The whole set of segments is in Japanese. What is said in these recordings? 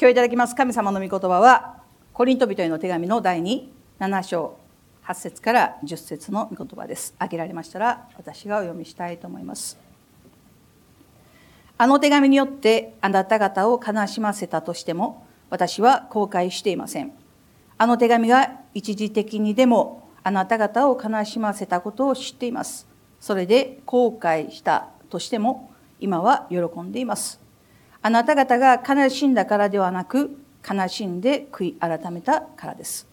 今日いただきます神様の御言葉はコリント人への手紙の第27章8節から10節の御言葉です。挙げられましたら私がお読みしたいと思います。あの手紙によってあなた方を悲しませたとしても私は後悔していません。あの手紙が一時的にでもあなた方を悲しませたことを知っています。それで後悔したとしても今は喜んでいます。あなた方が悲しんだからではなく悲しんで悔い改めたからです。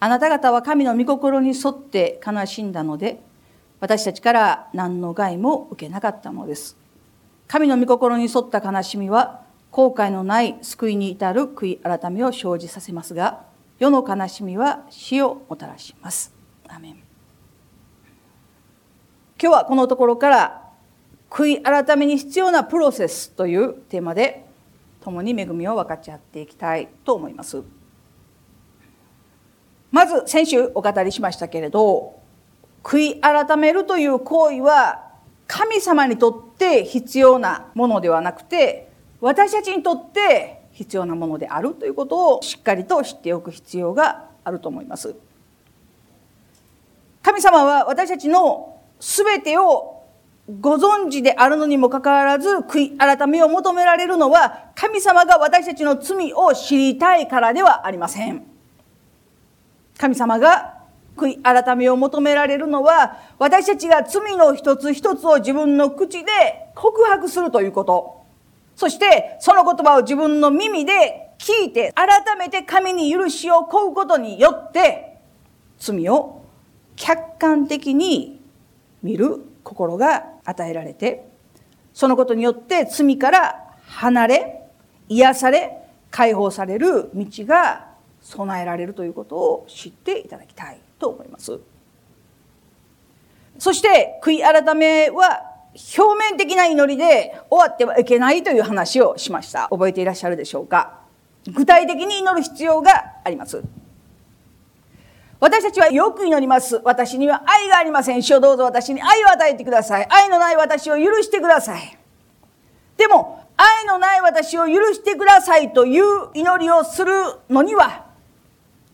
あなた方は神の御心に沿って悲しんだので私たちから何の害も受けなかったのです。神の御心に沿った悲しみは後悔のない救いに至る悔い改めを生じさせますが世の悲しみは死をもたらします。アメン。今日はこのところから悔い改めに必要なプロセスというテーマで共に恵みを分かち合っていきたいと思います。まず先週お語りしましたけれど悔い改めるという行為は神様にとって必要なものではなくて私たちにとって必要なものであるということをしっかりと知っておく必要があると思います。神様は私たちの全てをご存知であるのにもかかわらず悔い改めを求められるのは神様が私たちの罪を知りたいからではありません。神様が悔い改めを求められるのは私たちが罪の一つ一つを自分の口で告白するということ。そしてその言葉を自分の耳で聞いて改めて神に許しを請うことによって罪を客観的に見る心が与えられてそのことによって罪から離れ癒され解放される道が備えられるということを知っていただきたいと思います。そして悔い改めは表面的な祈りで終わってはいけないという話をしました。覚えていらっしゃるでしょうか？具体的に祈る必要があります。私たちはよく祈ります。私には愛がありません。主をどうぞ私に愛を与えてください。愛のない私を許してください。でも、愛のない私を許してくださいという祈りをするのには、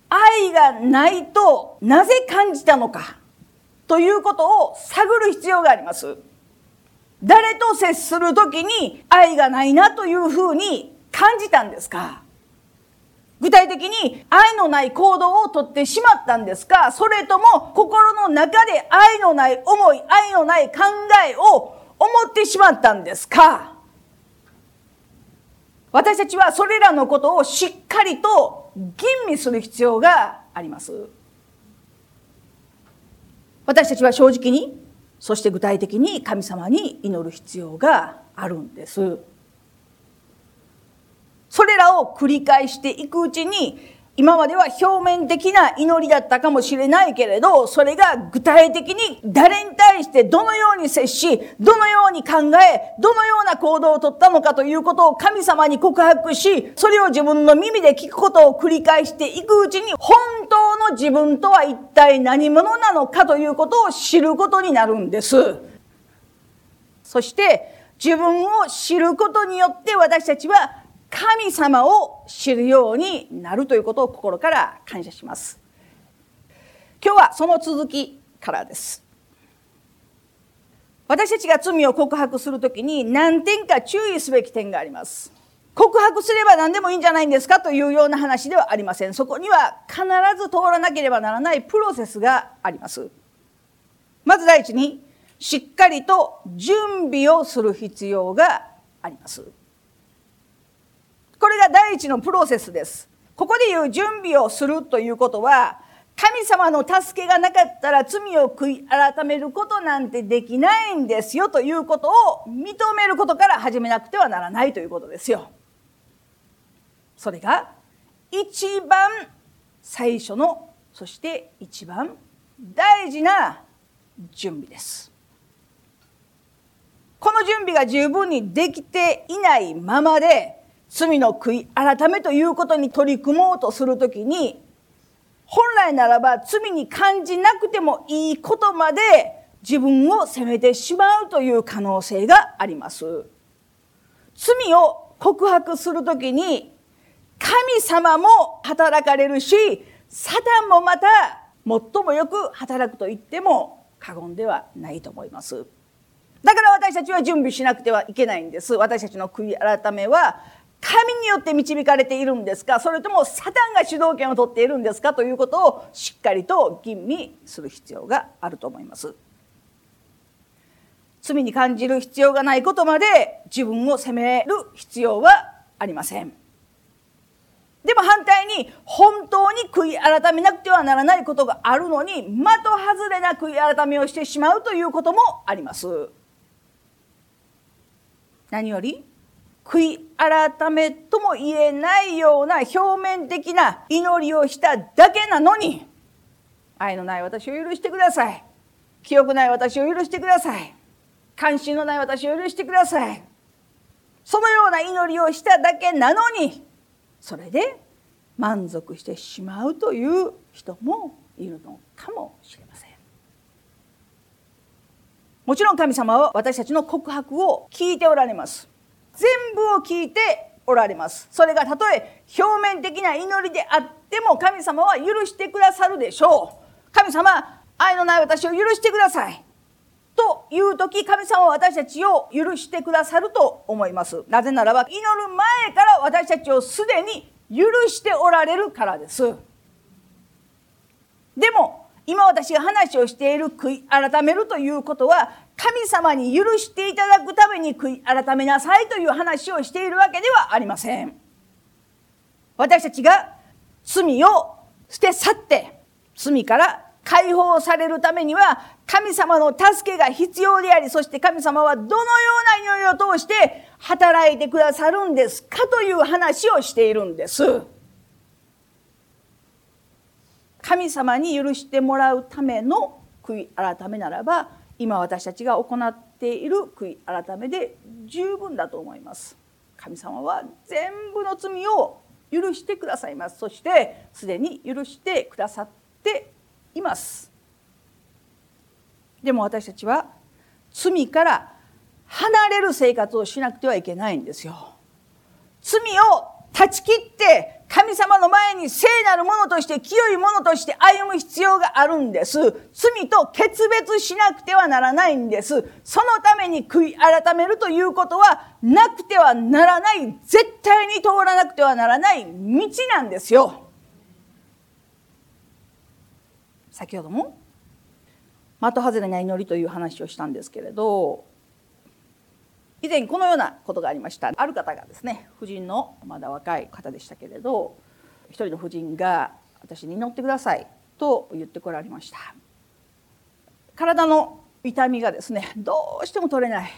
愛がないとなぜ感じたのかということを探る必要があります。誰と接する時に愛がないなというふうに感じたんですか？具体的に愛のない行動をとってしまったんですか？それとも心の中で愛のない思い、愛のない考えを思ってしまったんですか？私たちはそれらのことをしっかりと吟味する必要があります。私たちは正直に、そして具体的に神様に祈る必要があるんです。それらを繰り返していくうちに今までは表面的な祈りだったかもしれないけれど、それが具体的に誰に対してどのように接し、どのように考え、どのような行動をとったのかということを神様に告白し、それを自分の耳で聞くことを繰り返していくうちに、本当の自分とは一体何者なのかということを知ることになるんです。そして、自分を知ることによって私たちは神様を知るようになるということを心から感謝します。今日はその続きからです。私たちが罪を告白するときに何点か注意すべき点があります。告白すれば何でもいいんじゃないんですかというような話ではありません。そこには必ず通らなければならないプロセスがあります。まず第一にしっかりと準備をする必要があります。これが第一のプロセスです。ここで言う準備をするということは、神様の助けがなかったら罪を悔い改めることなんてできないんですよということを認めることから始めなくてはならないということですよ。それが一番最初のそして一番大事な準備です。この準備が十分にできていないままで罪の悔い改めということに取り組もうとするときに本来ならば罪に感じなくてもいいことまで自分を責めてしまうという可能性があります。罪を告白するときに神様も働かれるしサタンもまた最もよく働くと言っても過言ではないと思いますだから私たちは準備しなくてはいけないんです私たちの悔い改めは神によって導かれているんですかそれともサタンが主導権を取っているんですかということをしっかりと吟味する必要があると思います。罪に感じる必要がないことまで自分を責める必要はありません。でも反対に本当に悔い改めなくてはならないことがあるのに的外れな悔い改めをしてしまうということもあります。何より悔い改めとも言えないような表面的な祈りをしただけなのに愛のない私を許してください。記憶ない私を許してください。関心のない私を許してください。そのような祈りをしただけなのにそれで満足してしまうという人もいるのかもしれません。もちろん神様は私たちの告白を聞いておられます。全部を聞いておられます。それがたとえ表面的な祈りであっても神様は許してくださるでしょう。神様愛のない私を許してください。という時神様は私たちを許してくださると思います。なぜならば祈る前から私たちをすでに許しておられるからです。でも今私が話をしている悔い改めるということは神様に許していただくために悔い改めなさいという話をしているわけではありません私たちが罪を捨て去って罪から解放されるためには神様の助けが必要でありそして神様はどのような祈りを通して働いてくださるんですかという話をしているんです。神様に許してもらうための悔い改めならば今私たちが行っている悔い改めで十分だと思います。神様は全部の罪を許してくださいます。そしてすでに許してくださっています。でも私たちは罪から離れる生活をしなくてはいけないんですよ。罪を断ち切って神様の前に聖なるものとして清いものとして歩む必要があるんです。罪と決別しなくてはならないんです。そのために悔い改めるということはなくてはならない、絶対に通らなくてはならない道なんですよ。先ほども的外れな祈りという話をしたんですけれど以前このようなことがありました。ある方がですね夫人のまだ若い方でしたけれど一人の夫人が私に祈ってくださいと言ってこられました。体の痛みがですねどうしても取れない。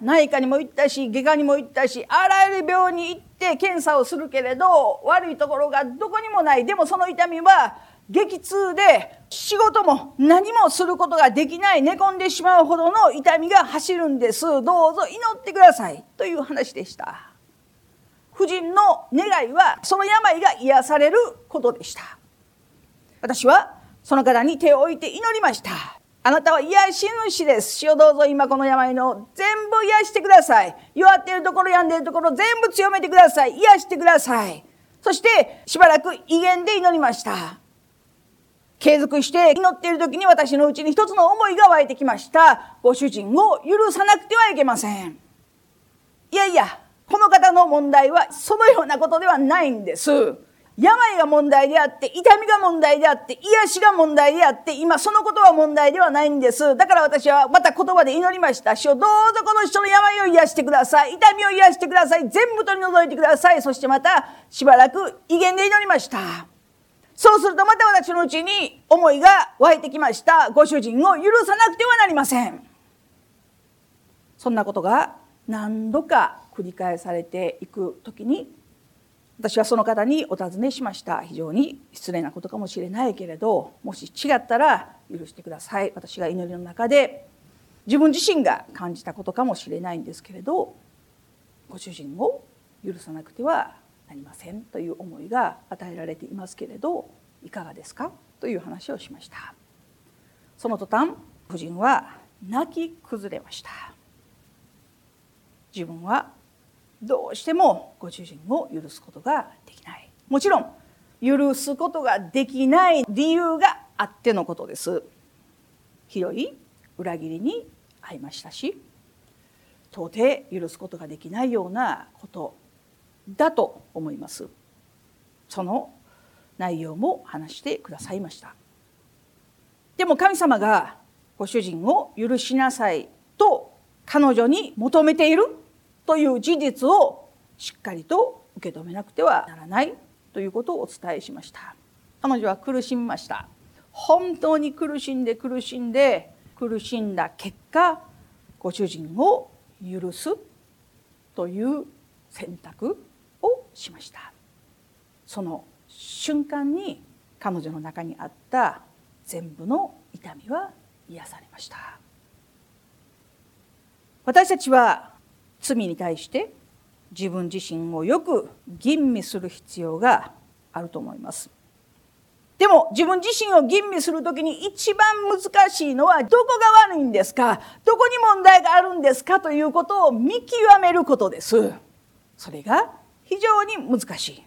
内科にも行ったし外科にも行ったしあらゆる病院に行って検査をするけれど悪いところがどこにもない。でもその痛みは激痛で仕事も何もすることができない。寝込んでしまうほどの痛みが走るんです。どうぞ祈ってください。という話でした。夫人の願いはその病が癒されることでした。私はその方に手を置いて祈りました。あなたは癒し主です主をどうぞ今この病の全部癒してください弱っているところ病んでいるところ全部強めてください癒してくださいそしてしばらく威厳で祈りました継続して祈っている時に私のうちに一つの思いが湧いてきました。ご主人を許さなくてはいけません。いやいや、この方の問題はそのようなことではないんです。病が問題であって、痛みが問題であって、癒しが問題であって、今そのことは問題ではないんです。だから私はまた言葉で祈りました。主をどうぞこの人の病を癒してください。痛みを癒してください。全部取り除いてください。そしてまたしばらく威厳で祈りました。そうするとまた私のうちに思いが湧いてきましたご主人を許さなくてはなりませんそんなことが何度か繰り返されていく時に私はその方にお尋ねしました。非常に失礼なことかもしれないけれどもし違ったら許してください。私が祈りの中で自分自身が感じたことかもしれないんですけれどご主人を許さなくてはなりませんという思いが与えられていますけれどいかがですか？という話をしました。その途端夫人は泣き崩れました。自分はどうしてもご主人を許すことができない。もちろん許すことができない理由があってのことです。ひどい裏切りに遭いましたし到底許すことができないようなことだと思います。その内容も話してくださいました。でも神様がご主人を許しなさいと彼女に求めているという事実をしっかりと受け止めなくてはならないということをお伝えしました。彼女は苦しみました。本当に苦しんで苦しんで苦しんだ結果ご主人を許すという選択をしました。その瞬間に彼女の中にあった全部の痛みは癒されました。私たちは罪に対して自分自身をよく吟味する必要があると思います。でも自分自身を吟味する時に一番難しいのはどこが悪いんですか？どこに問題があるんですか？ということを見極めることです。それが非常に難しい。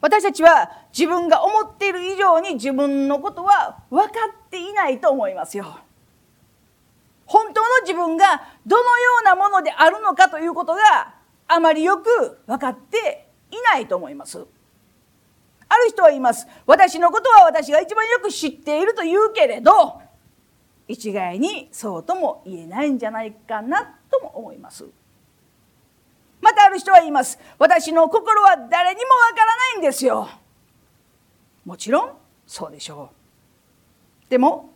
私たちは自分が思っている以上に自分のことは分かっていないと思いますよ。本当の自分がどのようなものであるのかということがあまりよく分かっていないと思います。ある人は言います。私のことは私が一番よく知っていると言うけれど一概にそうとも言えないんじゃないかなとも思います。またある人は言います。私の心は誰にもわからないんですよ。もちろんそうでしょう。でも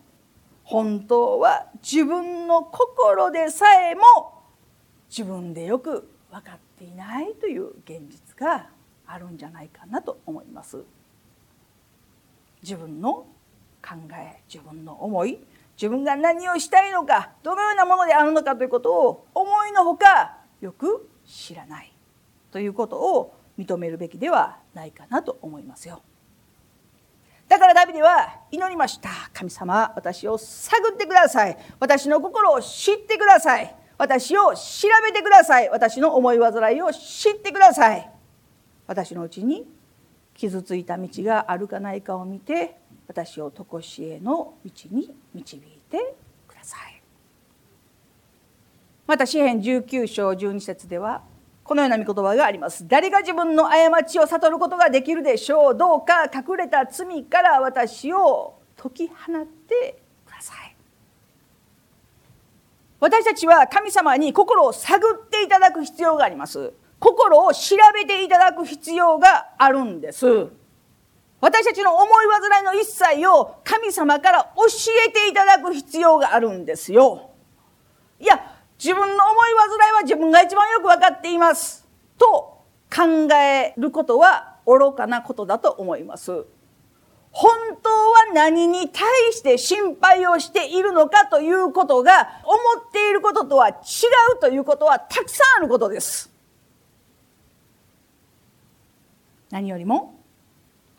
本当は自分の心でさえも自分でよく分かっていないという現実があるんじゃないかなと思います。自分の考え自分の思い自分が何をしたいのかどのようなものであるのかということを思いのほかよく知らないということを認めるべきではないかなと思いますよ。だからダビデは祈りました。神様私を探ってください。私の心を知ってください。私を調べてください。私の思い煩いを知ってください。私のうちに傷ついた道があるかないかを見て私を常しえの道に導いてください。また詩編19章12節ではこのような御言葉があります。誰が自分の過ちを悟ることができるでしょう。どうか隠れた罪から私を解き放ってください。私たちは神様に心を探っていただく必要があります。心を調べていただく必要があるんです。私たちの思い煩いの一切を神様から教えていただく必要があるんですよ。いや自分の思い煩いは自分が一番よく分かっています。と考えることは愚かなことだと思います。本当は何に対して心配をしているのかということが思っていることとは違うということはたくさんあることです。何よりも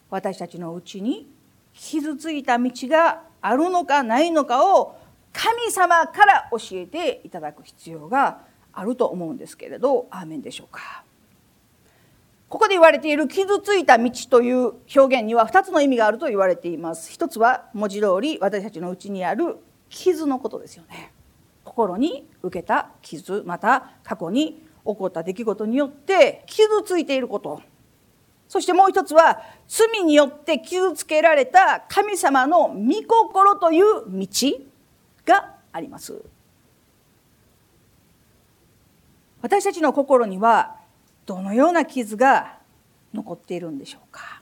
私たちのうちに傷ついた道があるのかないのかを神様から教えていただく必要があると思うんですけれどアーメンでしょうか。ここで言われている傷ついた道という表現には2つの意味があると言われています。一つは文字通り私たちのうちにある傷のことですよね。心に受けた傷また過去に起こった出来事によって傷ついていること。そしてもう一つは罪によって傷つけられた神様の御心という道。があります私たちの心にはどのような傷が残っているんでしょうか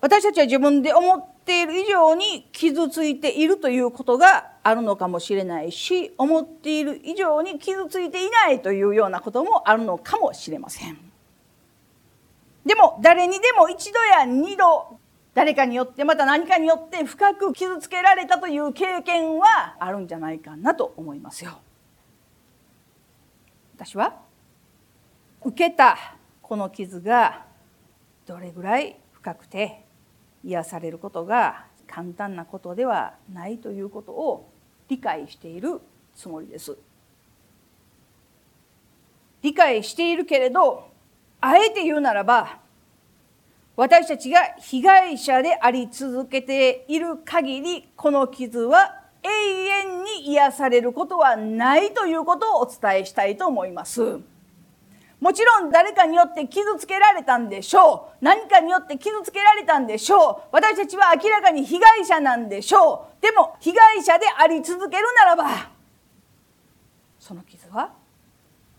私たちは自分で思っている以上に傷ついているということがあるのかもしれないし思っている以上に傷ついていないというようなこともあるのかもしれません。でも誰にでも一度や二度誰かによってまた何かによって深く傷つけられたという経験はあるんじゃないかなと思いますよ。私は受けたこの傷がどれぐらい深くて癒されることが簡単なことではないということを理解しているつもりです。理解しているけれどあえて言うならば私たちが被害者であり続けている限りこの傷は永遠に癒されることはないということをお伝えしたいと思います。もちろん誰かによって傷つけられたんでしょう。何かによって傷つけられたんでしょう。私たちは明らかに被害者なんでしょう。でも被害者であり続けるならばその傷は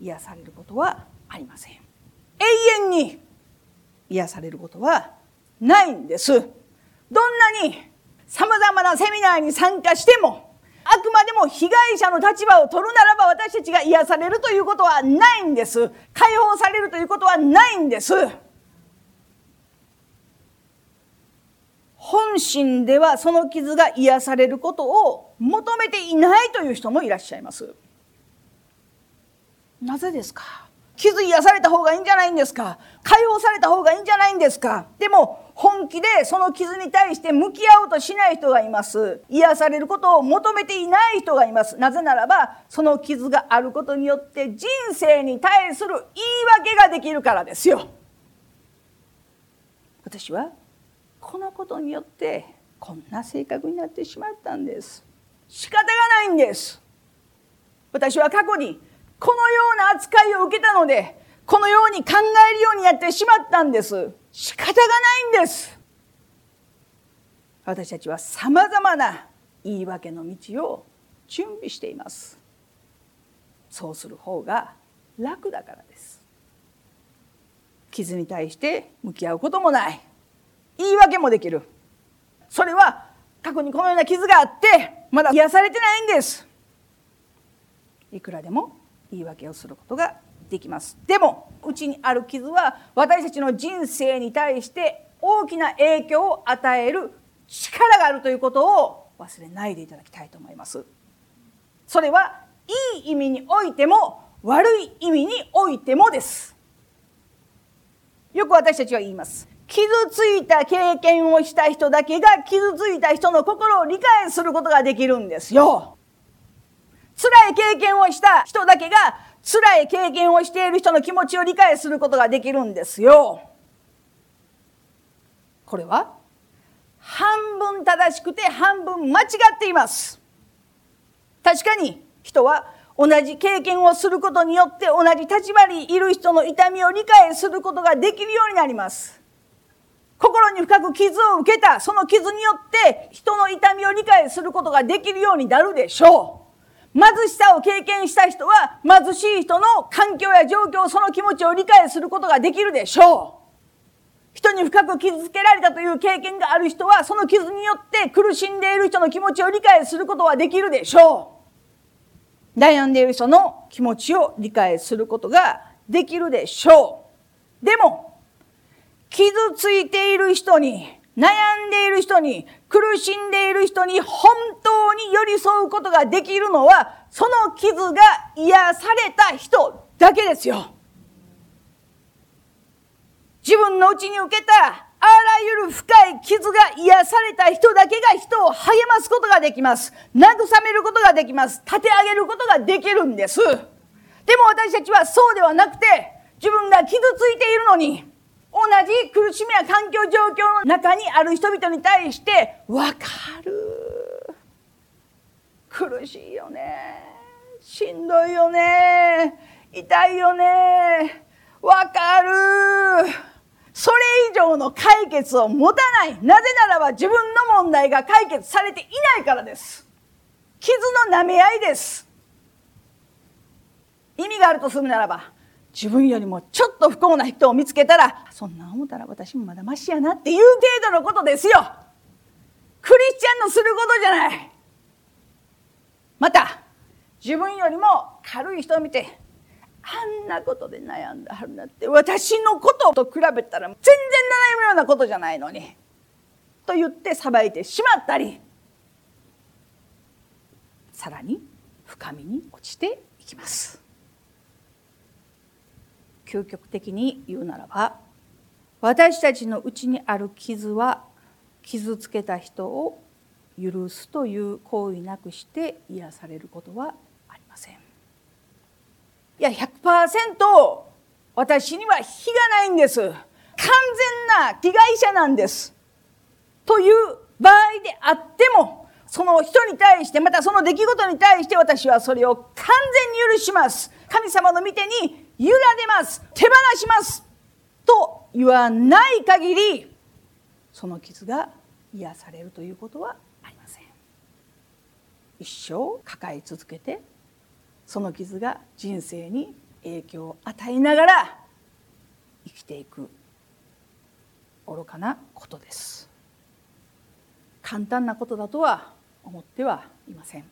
癒されることはありません。永遠に癒されることはないんです。どんなに様々なセミナーに参加してもあくまでも被害者の立場を取るならば私たちが癒されるということはないんです。解放されるということはないんです。本心ではその傷が癒されることを求めていないという人もいらっしゃいます。なぜですか？傷癒された方がいいんじゃないんですか？解放された方がいいんじゃないんですか？でも本気でその傷に対して向き合おうとしない人がいます。癒されることを求めていない人がいます。なぜならばその傷があることによって人生に対する言い訳ができるからですよ。私はこのことによってこんな性格になってしまったんです。仕方がないんです。私は過去にこのような扱いを受けたのでこのように考えるようになってしまったんです。仕方がないんです。私たちはさまざまな言い訳の道を準備しています。そうする方が楽だからです。傷に対して向き合うこともない。言い訳もできる。それは過去にこのような傷があってまだ癒されてないんです。いくらでも言い訳をすることができます。でもうちにある傷は私たちの人生に対して大きな影響を与える力があるということを忘れないでいただきたいと思います。それはいい意味においても悪い意味においてもです。よく私たちは言います。傷ついた経験をした人だけが傷ついた人の心を理解することができるんですよ。辛い経験をした人だけが辛い経験をしている人の気持ちを理解することができるんですよ。これは半分正しくて半分間違っています。確かに人は同じ経験をすることによって同じ立場にいる人の痛みを理解することができるようになります。心に深く傷を受けたその傷によって人の痛みを理解することができるようになるでしょう。貧しさを経験した人は貧しい人の環境や状況その気持ちを理解することができるでしょう。人に深く傷つけられたという経験がある人はその傷によって苦しんでいる人の気持ちを理解することはできるでしょう。悩んでいる人の気持ちを理解することができるでしょう。でも傷ついている人に悩んでいる人に苦しんでいる人に本当に寄り添うことができるのはその傷が癒された人だけですよ。自分のうちに受けたあらゆる深い傷が癒された人だけが人を励ますことができます。慰めることができます。立て上げることができるんです。でも私たちはそうではなくて自分が傷ついているのにじ苦しみや環境状況の中にある人々に対して分かる。苦しいよね。しんどいよね。痛いよね。分かる。それ以上の解決を持たない。なぜならば自分の問題が解決されていないからです。傷の舐め合いです。意味があるとするならば自分よりもちょっと不幸な人を見つけたらそんな思ったら私もまだマシやなっていう程度のことですよクリスチャンのすることじゃないまた自分よりも軽い人を見てあんなことで悩んだはるなって私のことと比べたら全然悩むようなことじゃないのにと言って裁いてしまったりさらに深みに落ちていきます。究極的に言うならば私たちのうちにある傷は傷つけた人を許すという行為なくして癒されることはありません。いや100%私には非がないんです。完全な被害者なんです。という場合であっても、その人に対して、またその出来事に対して私はそれを完全に許します。神様の御手に委ねます。手放します。と言わない限り、その傷が癒されるということはありません。一生抱え続けて、その傷が人生に影響を与えながら生きていく愚かなことです。簡単なことだとは思ってはいません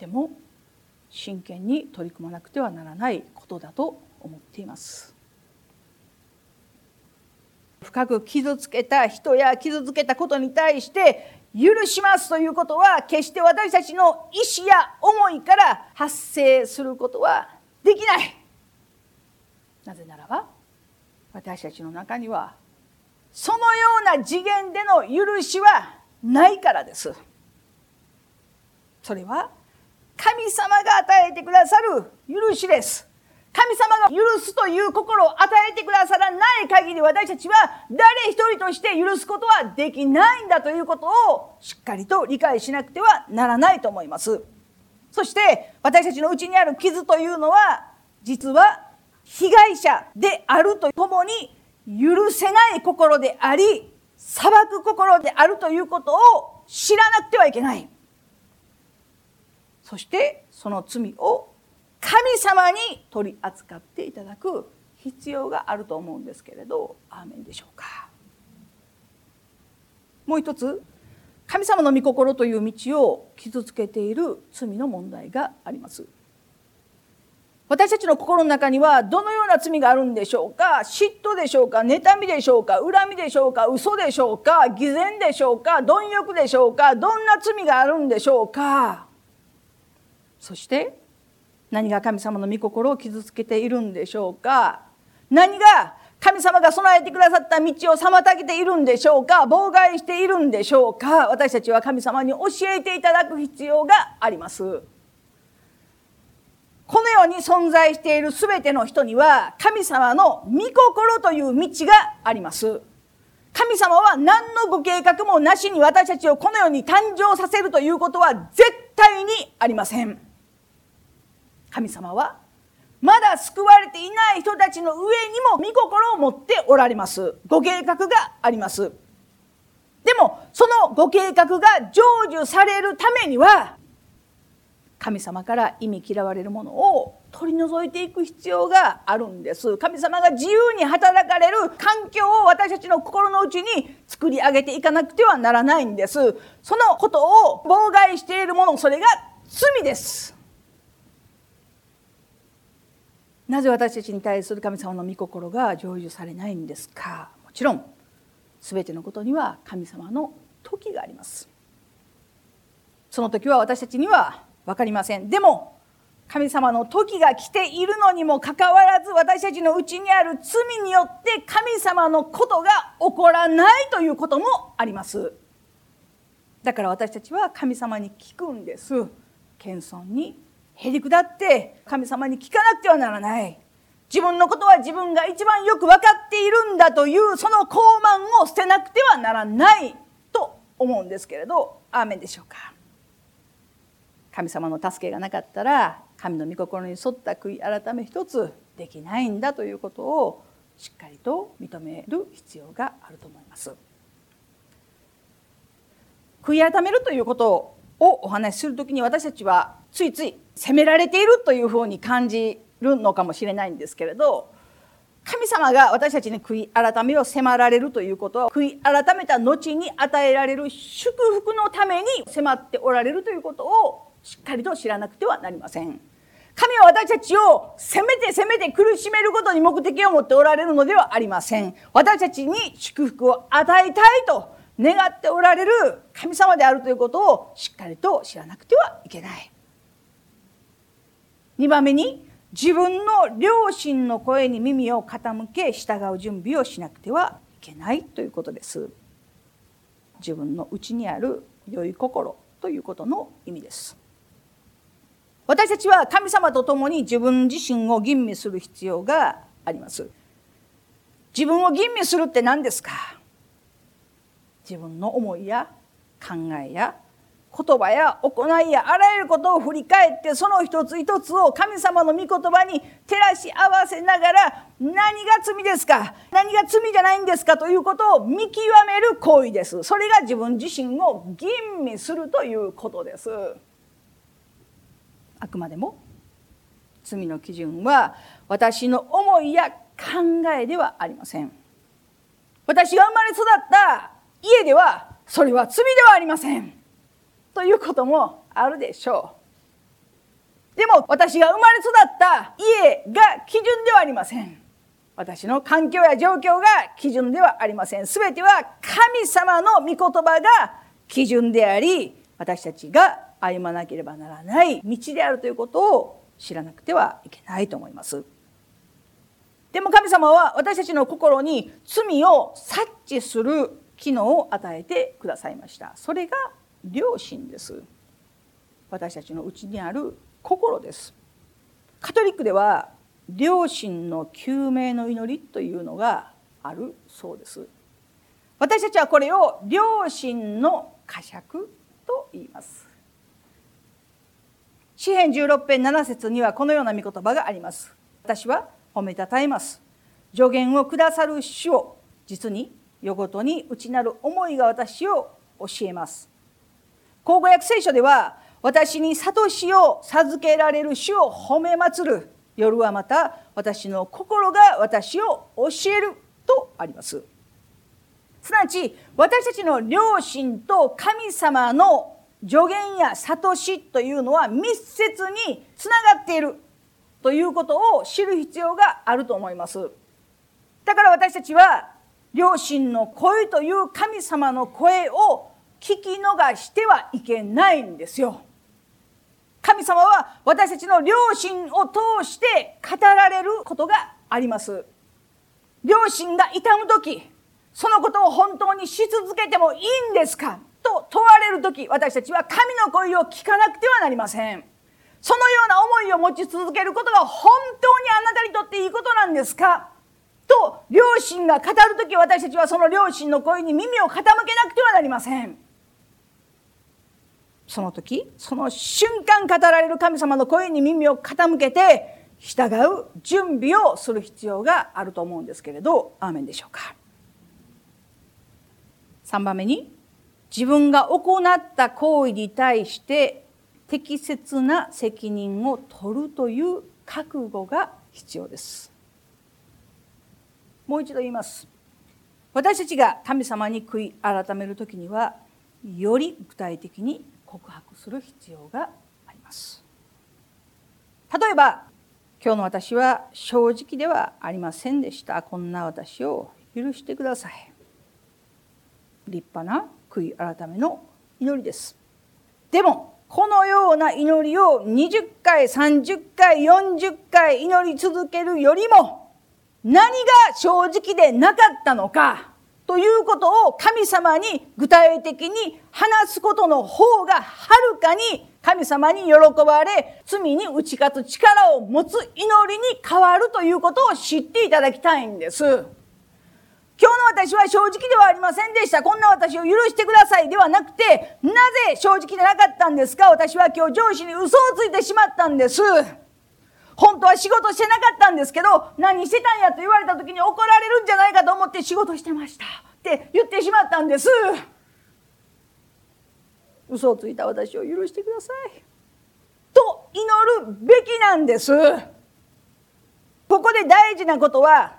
でも真剣に取り組まなくてはならないことだと思っています。深く傷つけた人や傷つけたことに対して許しますということは決して私たちの意思や思いから発生することはできない。なぜならば私たちの中にはそのような次元での許しはないからです。それは神様が与えてくださる許しです神様が許すという心を与えてくださらない限り私たちは誰一人として許すことはできないんだということをしっかりと理解しなくてはならないと思いますそして私たちのうちにある傷というのは実は被害者であるとともに許せない心であり、裁く心であるということを知らなくてはいけない。そしてその罪を神様に取り扱っていただく必要があると思うんですけれど、アーメンでしょうか。もう一つ、神様の御心という道を傷つけている罪の問題があります。私たちの心の中にはどのような罪があるんでしょうか嫉妬でしょうか妬みでしょうか恨みでしょうか嘘でしょうか偽善でしょうか貪欲でしょうかどんな罪があるんでしょうかそして何が神様の御心を傷つけているんでしょうか？何が神様が備えてくださった道を妨げているんでしょうか？妨害しているんでしょうか？私たちは神様に教えていただく必要があります。この世に存在している全ての人には神様の御心という道があります。神様は何のご計画もなしに私たちをこの世に誕生させるということは絶対にありません。神様はまだ救われていない人たちの上にも御心を持っておられます。ご計画があります。でもそのご計画が成就されるためには神様から意味嫌われるものを取り除いていく必要があるんです神様が自由に働かれる環境を私たちの心の内に作り上げていかなくてはならないんですそのことを妨害しているものそれが罪ですなぜ私たちに対する神様の御心が成就されないんですか？もちろん全てのことには神様の時があります。その時は私たちには分かりません。でも神様の時が来ているのにもかかわらず私たちのうちにある罪によって神様のことが起こらないということもあります。だから私たちは神様に聞くんです。謙遜にへり下って神様に聞かなくてはならない自分のことは自分が一番よく分かっているんだというその高慢を捨てなくてはならないと思うんですけれどアーメンでしょうか神様の助けがなかったら神の御心に沿った悔い改め一つできないんだということをしっかりと認める必要があると思います。悔い改めるということをお話しする時に私たちはついつい責められているというふうに感じるのかもしれないんですけれど神様が私たちに悔い改めを迫られるということは悔い改めた後に与えられる祝福のために迫っておられるということをしっかりと知らなくてはなりません。神は私たちを責めて責めて苦しめることに目的を持っておられるのではありません。私たちに祝福を与えたいと願っておられる神様であるということをしっかりと知らなくてはいけない。2番目に自分の良心の声に耳を傾け従う準備をしなくてはいけないということです。自分の内にある良い心ということの意味です。私たちは神様と共に自分自身を吟味する必要があります自分を吟味するって何ですか？自分の思いや考えや言葉や行いやあらゆることを振り返ってその一つ一つを神様の御言葉に照らし合わせながら何が罪ですか？何が罪じゃないんですかということを見極める行為です。それが自分自身を吟味するということです。あくまでも罪の基準は私の思いや考えではありません。私が生まれ育った家ではそれは罪ではありません。ということもあるでしょう。でも私が生まれ育った家が基準ではありません。私の環境や状況が基準ではありません。全ては神様の御言葉が基準であり私たちが歩まなければならない道であるということを知らなくてはいけないと思います。でも神様は私たちの心に罪を察知する機能を与えてくださいました。それが良心です。私たちのうちにある心です。カトリックでは良心の救命の祈りというのがあるそうです。私たちはこれを良心の呵責と言います。詩編16編7節にはこのような御言葉があります。私は褒めたたえます。助言をくださる主を実に夜ごとに内なる思いが私を教えます。口語訳聖書では私に諭しを授けられる主を褒め祭る夜はまた私の心が私を教えるとあります。すなわち私たちの良心と神様の助言や諭しというのは密接につながっている。ということを知る必要があると思います。だから私たちは良心の声という神様の声を聞き逃してはいけないんですよ。神様は私たちの良心を通して語られることがあります。良心が痛む時そのことを本当にし続けてもいいんですか？と問われる時私たちは神の声を聞かなくてはなりません。そのような思いを持ち続けることが本当にあなたにとっていいことなんですか？と両親が語る時私たちはその両親の声に耳を傾けなくてはなりません。その時その瞬間語られる神様の声に耳を傾けて従う準備をする必要があると思うんですけれどアーメンでしょうか。3番目に自分が行った行為に対して適切な責任を取るという覚悟が必要です。もう一度言います。私たちが神様に悔い改める時にはより具体的に告白する必要があります。例えば今日の私は正直ではありませんでした。こんな私を許してください。立派な悔い改めの祈りです。でもこのような祈りを20回30回40回祈り続けるよりも何が正直でなかったのか？ということを神様に具体的に話すことの方がはるかに神様に喜ばれ罪に打ち勝つ力を持つ祈りに変わるということを知っていただきたいんです。今日の私は正直ではありませんでした。こんな私を許してくださいではなくて、なぜ正直でなかったんですか？私は今日上司に嘘をついてしまったんです。本当は仕事してなかったんですけど何してたんやと言われた時に怒られるんじゃないかと思って仕事してました。って言ってしまったんです。嘘をついた私を許してください。と祈るべきなんです。ここで大事なことは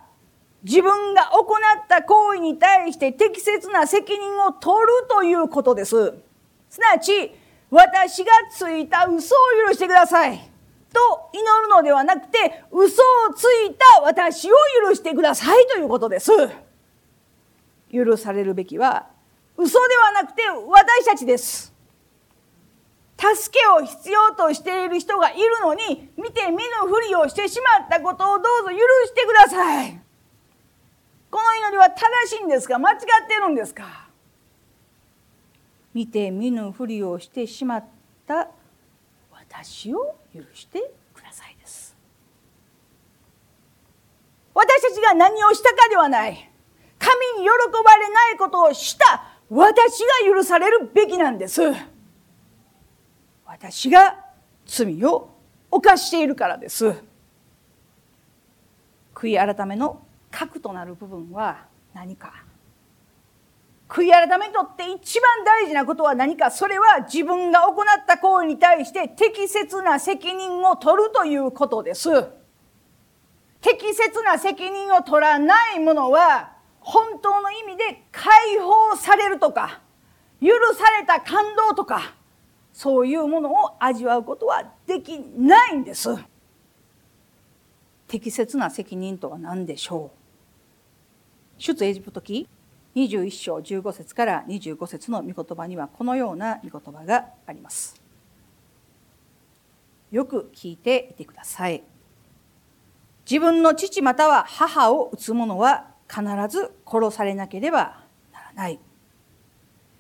自分が行った行為に対して適切な責任を取るということです。すなわち私がついた嘘を許してください。と祈るのではなくて嘘をついた私を許してくださいということです。許されるべきは嘘ではなくて私たちです。助けを必要としている人がいるのに見て見ぬふりをしてしまったことをどうぞ許してください。この祈りは正しいんですか？間違ってるんですか？見て見ぬふりをしてしまった私を許してくださいです。私たちが何をしたかではない。神に喜ばれないことをした。私が許されるべきなんです。私が罪を犯しているからです。悔い改めの核となる部分は何か。悔い改めにとって一番大事なことは何か。それは自分が行った行為に対して適切な責任を取るということです。適切な責任を取らないものは本当の意味で解放されるとか許された感動とかそういうものを味わうことはできないんです。適切な責任とは何でしょう？出エジプト記21章15節から25節の御言葉にはこのような御言葉があります。よく聞いていてください。自分の父または母を撃つ者は必ず殺されなければならない。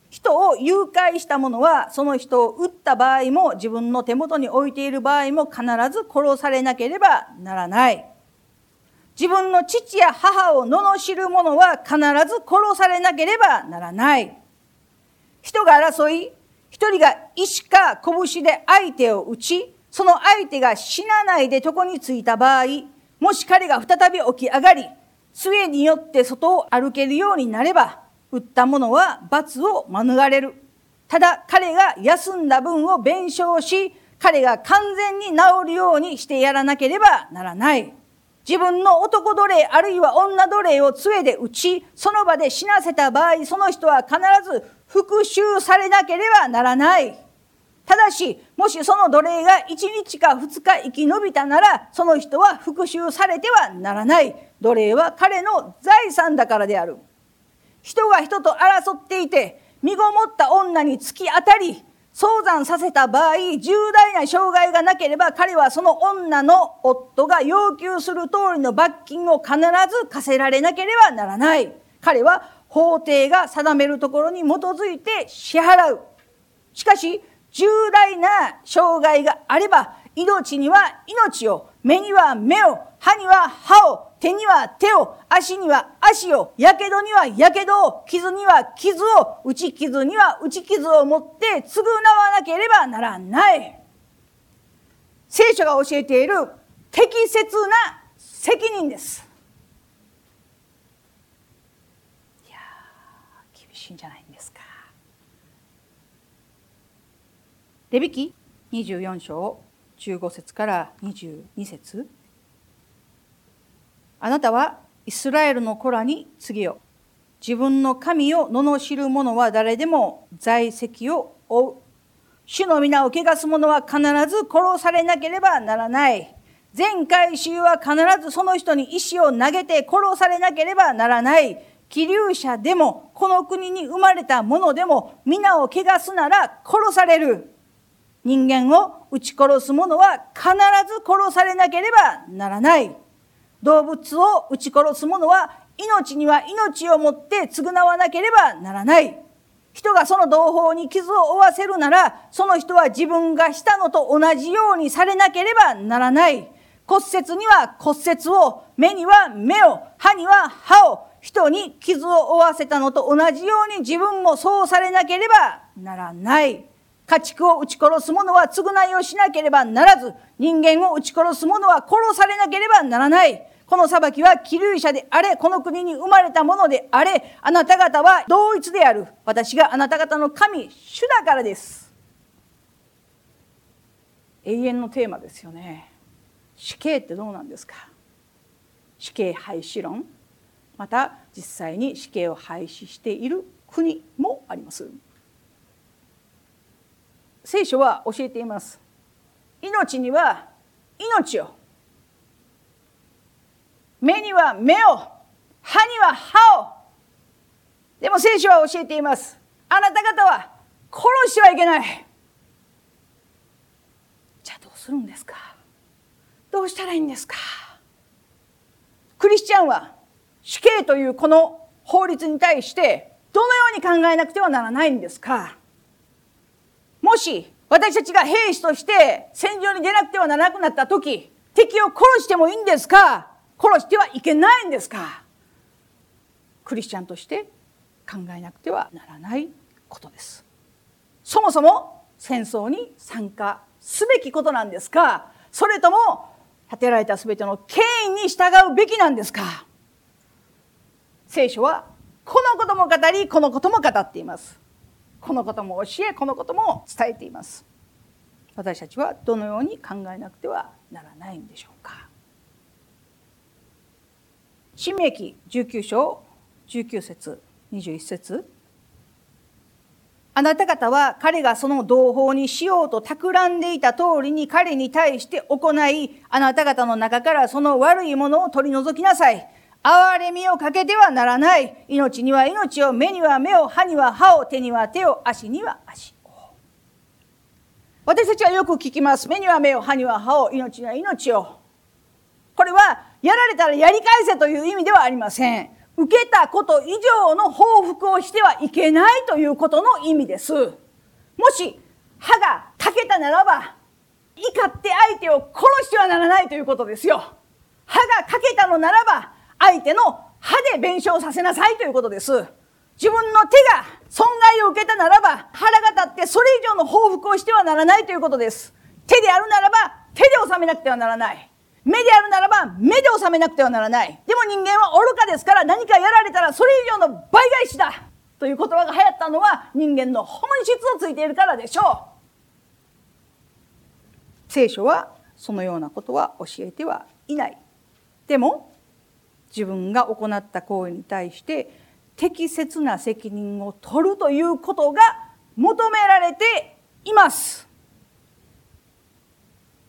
人を誘拐した者はその人を撃った場合も自分の手元に置いている場合も必ず殺されなければならない。自分の父や母を罵る者は必ず殺されなければならない。人が争い、一人が石か拳で相手を撃ち、その相手が死なないで床についた場合、もし彼が再び起き上がり、杖によって外を歩けるようになれば、撃った者は罰を免れる。ただ彼が休んだ分を弁償し、彼が完全に治るようにしてやらなければならない。自分の男奴隷あるいは女奴隷を杖で打ち、その場で死なせた場合、その人は必ず復讐されなければならない。ただし、もしその奴隷が1日か2日生き延びたなら、その人は復讐されてはならない。奴隷は彼の財産だからである。人が人と争っていて、身ごもった女に突き当たり、早産させた場合、重大な障害がなければ彼はその女の夫が要求する通りの罰金を必ず課せられなければならない。彼は法廷が定めるところに基づいて支払う。しかし、重大な障害があれば、命には命を、目には目を、歯には歯を、手には手を、足には足を、やけどにはやけどを、傷には傷を、打ち傷には打ち傷を持って償わなければならない。聖書が教えている適切な責任です。いや厳しいんじゃないんですか。レビキ24章15節から22節あなたはイスラエルの子らに告げよ。自分の神を罵る者は誰でも在籍を負う。主の皆を汚す者は必ず殺されなければならない。全回収は必ずその人に石を投げて殺されなければならない。気流者でも、この国に生まれた者でも、皆を汚すなら殺される。人間を撃ち殺す者は必ず殺されなければならない。動物を撃ち殺す者は命には命をもって償わなければならない。人がその同胞に傷を負わせるなら、その人は自分がしたのと同じようにされなければならない。骨折には骨折を、目には目を、歯には歯を、人に傷を負わせたのと同じように自分もそうされなければならない。家畜を撃ち殺す者は償いをしなければならず、人間を撃ち殺す者は殺されなければならない。この裁きは気流者であれ、この国に生まれたものであれ、あなた方は同一である。私があなた方の神、主だからです。永遠のテーマですよね。死刑ってどうなんですか？死刑廃止論また実際に死刑を廃止している国もあります聖書は教えています。命には命を。目には目を。歯には歯を。でも聖書は教えています。あなた方は殺してはいけない。じゃあどうするんですか？どうしたらいいんですか？クリスチャンは死刑というこの法律に対してどのように考えなくてはならないんですか？もし私たちが兵士として戦場に出なくてはならなくなった時敵を殺してもいいんですか？殺してはいけないんですか？クリスチャンとして考えなくてはならないことです。そもそも戦争に参加すべきことなんですか？それとも立てられた全ての権威に従うべきなんですか？聖書はこのことも語りこのことも語っています。このことも教えこのことも伝えています。私たちはどのように考えなくてはならないんでしょうか。新明記19章19節21節。あなた方は彼がその同胞にしようと企んでいた通りに彼に対して行い、あなた方の中からその悪いものを取り除きなさい。憐れみをかけてはならない。命には命を、目には目を、歯には歯を、手には手を、足には足を。私たちはよく聞きます。目には目を、歯には歯を、命には命を。これは、やられたらやり返せという意味ではありません。受けたこと以上の報復をしてはいけないということの意味です。もし歯が欠けたならば怒って相手を殺してはならないということですよ。歯が欠けたのならば相手の歯で弁償させなさいということです。自分の手が損害を受けたならば腹が立ってそれ以上の報復をしてはならないということです。手であるならば手で収めなくてはならない。目であるならば目で収めなくてはならないでも人間は愚かですから何かやられたらそれ以上の倍返しだという言葉が流行ったのは人間の本質をついているからでしょう聖書はそのようなことは教えてはいないでも自分が行った行為に対して適切な責任を取るということが求められています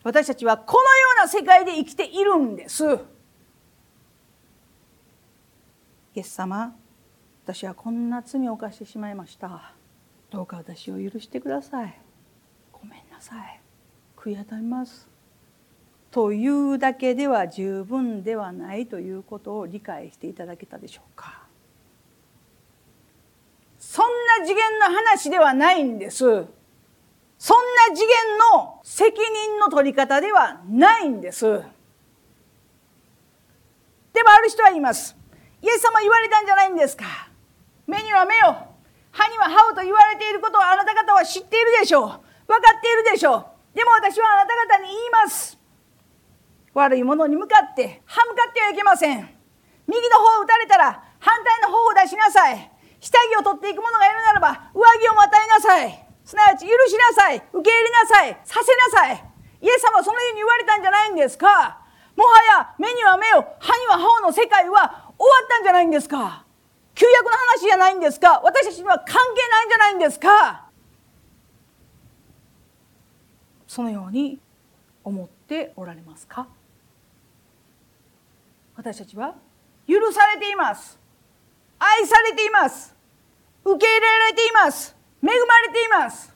私たちはこのような世界で生きているんです。イエス様、私はこんな罪を犯してしまいました。どうか私を許してください。ごめんなさい。悔い改めます。というだけでは十分ではないということを理解していただけたでしょうか。そんな次元の話ではないんです。そんな次元の責任の取り方ではないんです。でもある人は言います。イエス様言われたんじゃないんですか。目には目を、歯には歯をと言われていることをあなた方は知っているでしょう。分かっているでしょう。でも私はあなた方に言います。悪いものに向かって歯向かってはいけません。右の方を打たれたら反対の方を出しなさい。下着を取っていく者がいるならば上着をまたいなさい。すなわち許しなさい。受け入れなさい。させなさい。イエス様はそのように言われたんじゃないんですか？もはや目には目を歯には歯の世界は終わったんじゃないんですか？旧約の話じゃないんですか？私たちには関係ないんじゃないんですか？そのように思っておられますか？私たちは許されています。愛されています。受け入れられています。恵まれています。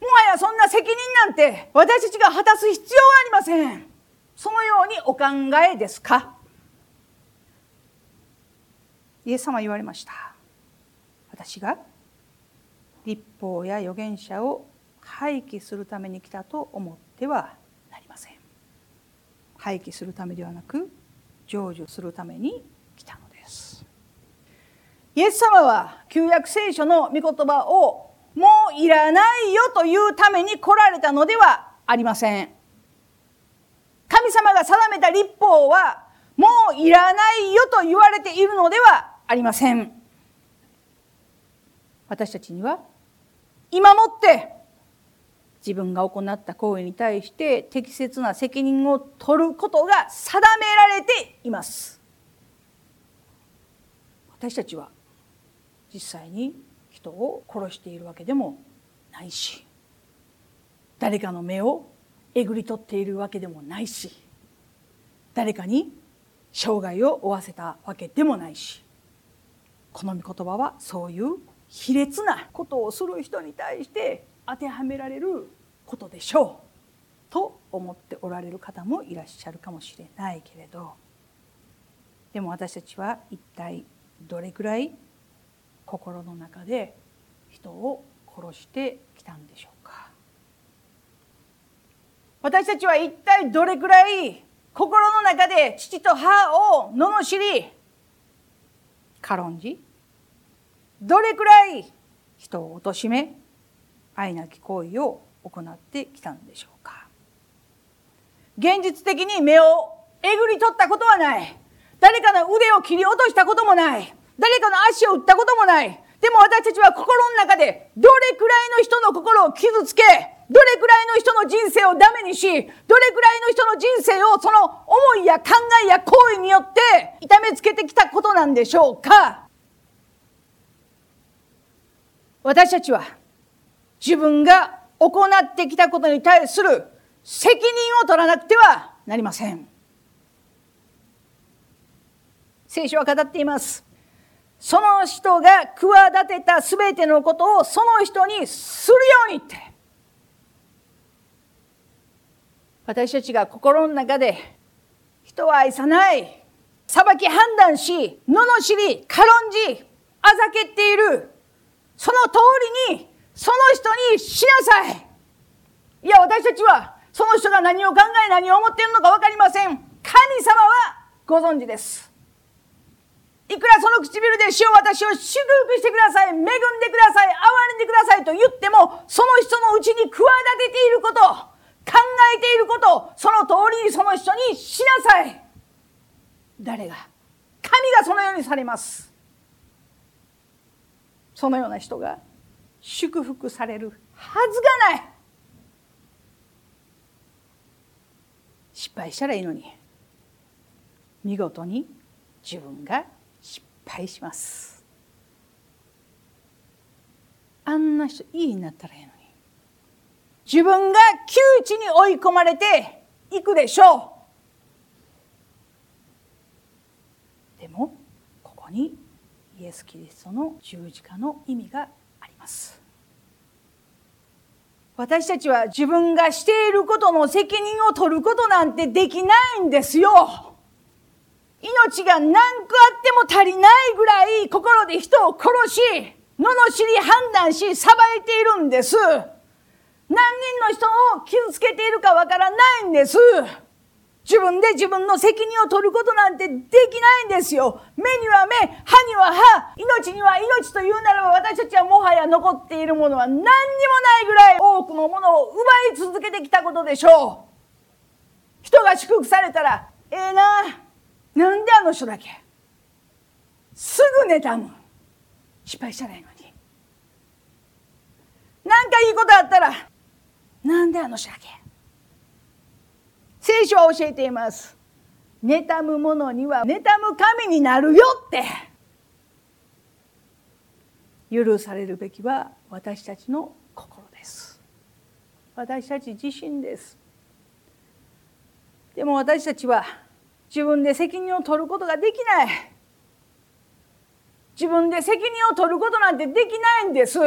もはやそんな責任なんて私たちが果たす必要はありません。そのようにお考えですか？イエス様は言われました。私が立法や預言者を廃棄するために来たと思っては廃棄するためではなく成就するために来たのですイエス様は旧約聖書の御言葉をもういらないよというために来られたのではありません。神様が定めた立法はもういらないよと言われているのではありません。私たちには今もって自分が行った行為に対して適切な責任を取ることが定められています。私たちは実際に人を殺しているわけでもないし誰かの目をえぐり取っているわけでもないし誰かに生涯を負わせたわけでもないしこの御言葉はそういう卑劣なことをする人に対して当てはめられることでしょう。と思っておられる方もいらっしゃるかもしれないけれど。でも私たちは一体どれくらい心の中で人を殺してきたんでしょうか。私たちは一体どれくらい心の中で父と母を罵り軽んじどれくらい人を貶め愛なき行為を行ってきたんでしょうか。現実的に目をえぐり取ったことはない。誰かの腕を切り落としたこともない。誰かの足を打ったこともない。でも私たちは心の中でどれくらいの人の心を傷つけどれくらいの人の人生をダメにしどれくらいの人の人生をその思いや考えや行為によって痛めつけてきたことなんでしょうか。私たちは自分が行ってきたことに対する責任を取らなくてはなりません。聖書は語っています。その人が企てた全てのことをその人にするようにって。私たちが心の中で人を愛さない裁き判断し罵り軽んじあざけっているその通りにその人にしなさいいや私たちはその人が何を考え何を思っているのか分かりません。神様はご存知です。いくらその唇で主を私を祝福してください。恵んでください。憐れんでください。と言ってもその人のうちに企てていること考えていることその通りにその人にしなさい誰が神がそのようにされます。そのような人が祝福されるはずがない。失敗したらいいのに。見事に自分が失敗します。あんな人いいになったらいいのに。自分が窮地に追い込まれていくでしょう。でもここにイエス・キリストの十字架の意味がます。私たちは自分がしていることの責任を取ることなんてできないんですよ。命が何個あっても足りないぐらい心で人を殺し罵り判断し裁いているんです。何人の人を傷つけているかわからないんです。自分で自分の責任を取ることなんてできないんですよ。目には目歯には歯命には命というならば私たちはもはや残っているものは何にもないぐらい多くのものを奪い続けてきたことでしょう。人が祝福されたらええななんであの人だけすぐ妬む。失敗したらいいのに。何かいいことあったらなんであの人だけ聖書は教えています。妬む者には妬む神になるよって。許されるべきは私たちの心です。私たち自身です。でも私たちは自分で責任を取ることができない。自分で責任を取ることなんてできないんです。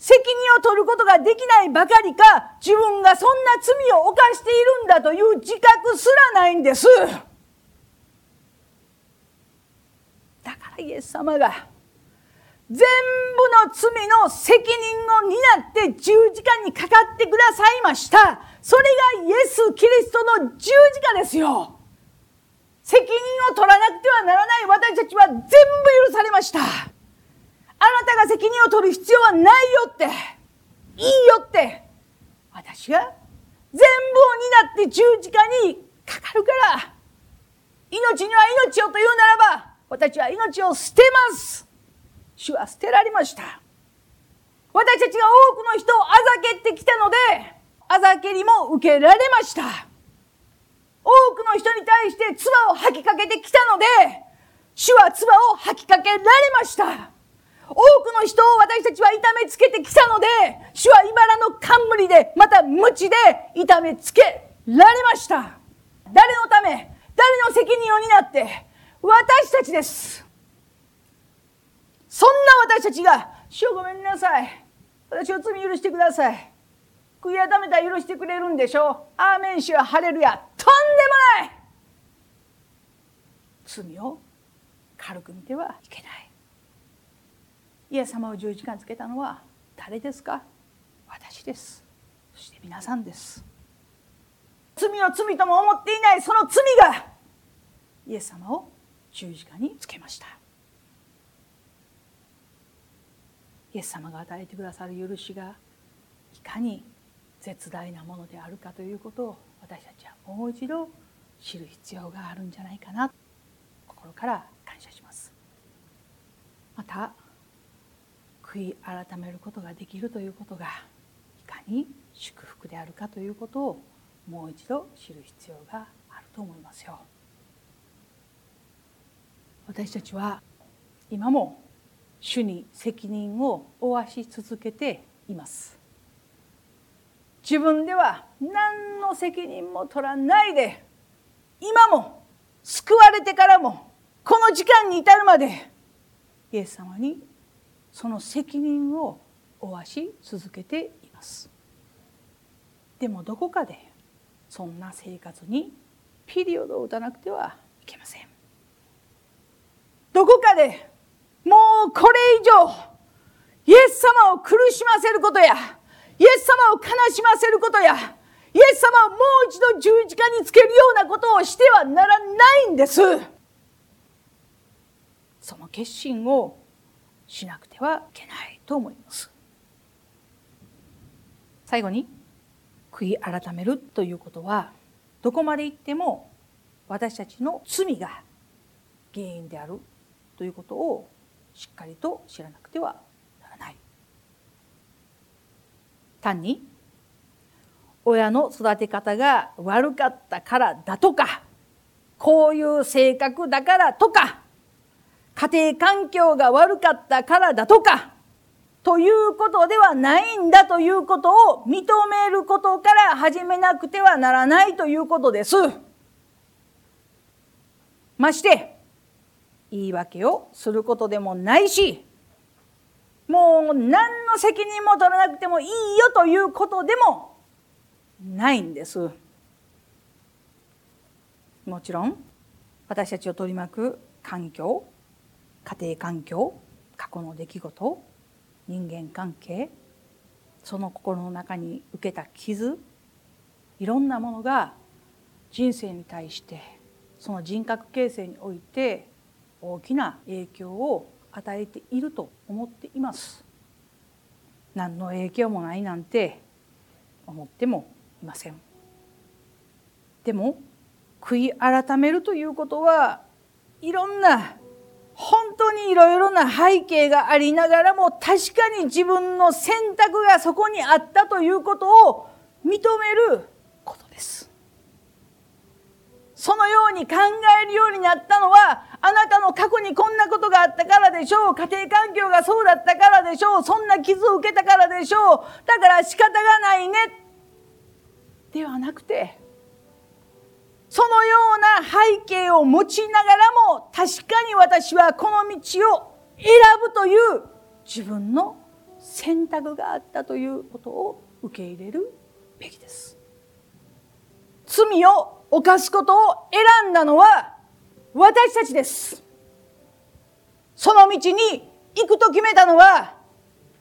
責任を取ることができないばかりか自分がそんな罪を犯しているんだという自覚すらないんです。だからイエス様が全部の罪の責任を担って十字架にかかってくださいました。それがイエス・キリストの十字架ですよ。責任を取らなくてはならない私たちは全部許されました。あなたが責任を取る必要はないよって。いいよって。私が全部を担って十字架にかかるから。命には命をというならば私は命を捨てます。主は捨てられました。私たちが多くの人をあざけってきたのであざけりも受けられました。多くの人に対して唾を吐きかけてきたので主は唾を吐きかけられました。多くの人を私たちは痛めつけてきたので主は茨の冠でまた鞭で痛めつけられました。誰のため？誰の責任を担って？私たちです。そんな私たちが「主をごめんなさい。私を罪許してください。悔い改めたら許してくれるんでしょう。アーメン主は晴れるやとんでもない。罪を軽く見てはいけない。イエス様を十字架につけたのは誰ですか？私です。そして皆さんです。罪を罪とも思っていない。その罪がイエス様を十字架につけました。イエス様が与えてくださる許しがいかに絶大なものであるかということを私たちはもう一度知る必要があるんじゃないかな。心から感謝します。また悔い改めることができるということがいかに祝福であるかということをもう一度知る必要があると思いますよ。私たちは今も主に責任を負わし続けています。自分では何の責任も取らないで今も救われてからもこの時間に至るまでイエス様にその責任を負わし続けています。でもどこかでそんな生活にピリオドを打たなくてはいけません。どこかでもうこれ以上イエス様を苦しませることやイエス様を悲しませることやイエス様をもう一度十字架につけるようなことをしてはならないんです。その決心をしなくてはいけないと思います。最後に悔い改めるということはどこまで行っても私たちの罪が原因であるということをしっかりと知らなくてはならない。単に親の育て方が悪かったからだとかこういう性格だからとか家庭環境が悪かったからだとかということではないんだということを認めることから始めなくてはならないということです。まして言い訳をすることでもないしもう何の責任も取らなくてもいいよということでもないんですもちろん私たちを取り巻く環境家庭環境過去の出来事人間関係その心の中に受けた傷いろんなものが人生に対してその人格形成において大きな影響を与えていると思っています。何の影響もないなんて思ってもいません。でも悔い改めるということはいろんな本当にいろいろな背景がありながらも確かに自分の選択がそこにあったということを認めることです。そのように考えるようになったのはあなたの過去にこんなことがあったからでしょう。家庭環境がそうだったからでしょう。そんな傷を受けたからでしょう。だから仕方がないね。ではなくてそのような背景を持ちながらも確かに私はこの道を選ぶという自分の選択があったということを受け入れるべきです。罪を犯すことを選んだのは私たちですその道に行くと決めたのは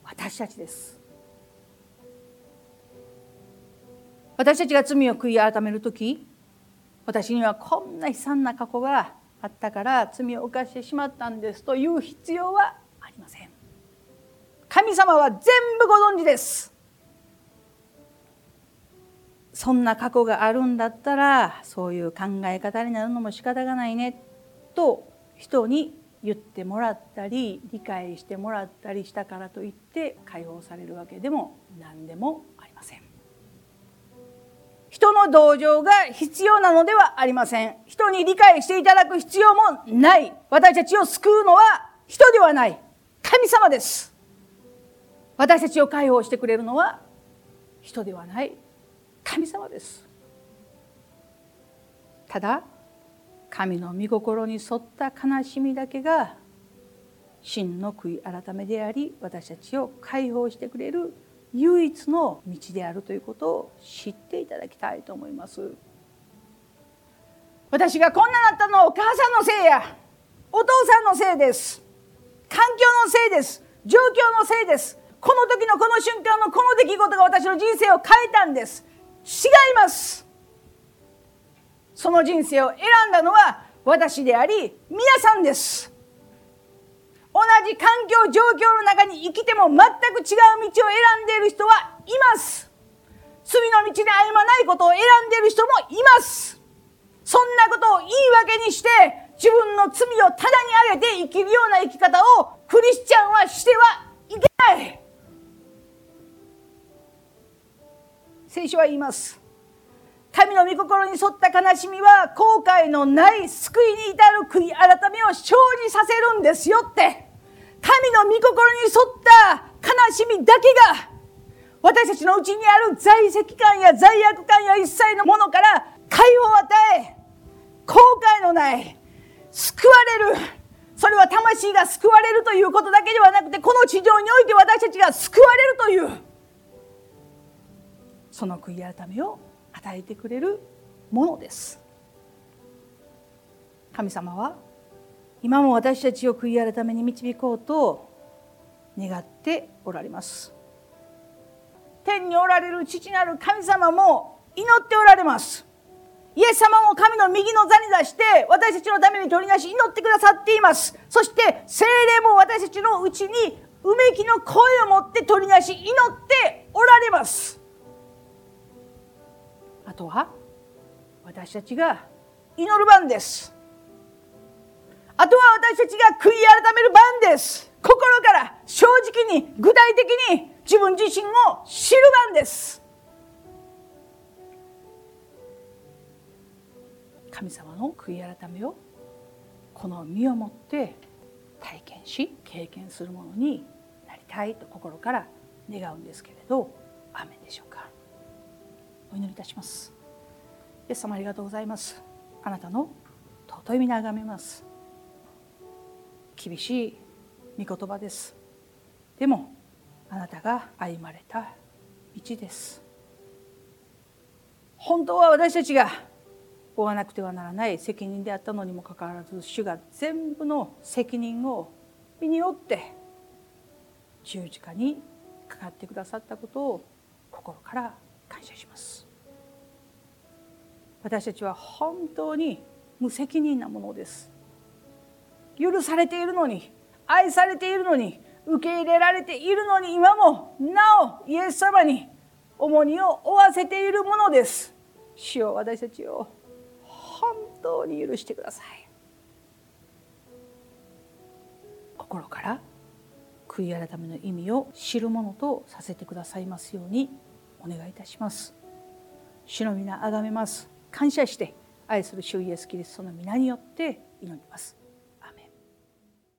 私たちです私たちが罪を悔い改める時私にはこんな悲惨な過去があったから罪を犯してしまったんですという必要はありません。神様は全部ご存知です。そんな過去があるんだったらそういう考え方になるのも仕方がないね。と人に言ってもらったり理解してもらったりしたからといって解放されるわけでも何でも人の同情が必要なのではありません。人に理解していただく必要もない。私たちを救うのは人ではない。神様です。私たちを解放してくれるのは人ではない。神様です。ただ神の御心に沿った悲しみだけが真の悔い改めであり私たちを解放してくれる唯一の道であるということを知っていただきたいと思います。私がこんななったのはお母さんのせいやお父さんのせいです。環境のせいです。状況のせいです。この時のこの瞬間のこの出来事が私の人生を変えたんです。違います。その人生を選んだのは私であり皆さんです。同じ環境状況の中に生きても全く違う道を選んでいる人はいます。罪の道に歩まないことを選んでいる人もいます。そんなことを言い訳にして自分の罪をただに上げて生きるような生き方をクリスチャンはしてはいけない。聖書は言います。神の御心に沿った悲しみは後悔のない救いに至る悔い改めを生じさせるんですよって。神の御心に沿った悲しみだけが私たちのうちにある在籍感や罪悪感や一切のものから解放を与え後悔のない救われるそれは魂が救われるということだけではなくてこの地上において私たちが救われるというその悔い改めを与えてくれるものです。神様は今も私たちを悔い改めに導こうと願っておられます。天におられる父なる神様も祈っておられます。イエス様も神の右の座に出して私たちのために取りなし祈ってくださっています。そして精霊も私たちのうちにうめきの声を持って取りなし祈っておられます。あとは私たちが祈る番です。あとは私たちが悔い改める番です。心から正直に具体的に自分自身を知る番です。神様の悔い改めをこの身をもって体験し経験するものになりたいと心から願うんですけれどアメンでしょうか？お祈りいたします。イエス様ありがとうございます。あなたの尊い皆がめます。厳しい御言葉です。でもあなたが歩まれた道です。本当は私たちが負わなくてはならない責任であったのにもかかわらず主が全部の責任を身に負って十字架にかかってくださったことを心から感謝します。私たちは本当に無責任なものです。許されているのに愛されているのに受け入れられているのに今もなおイエス様に重荷を負わせているものです。主よ私たちを本当に許してください。心から悔い改めの意味を知るものとさせてくださいますようにお願いいたします。主の皆あがめます。感謝して愛する主イエスキリストの皆によって祈ります。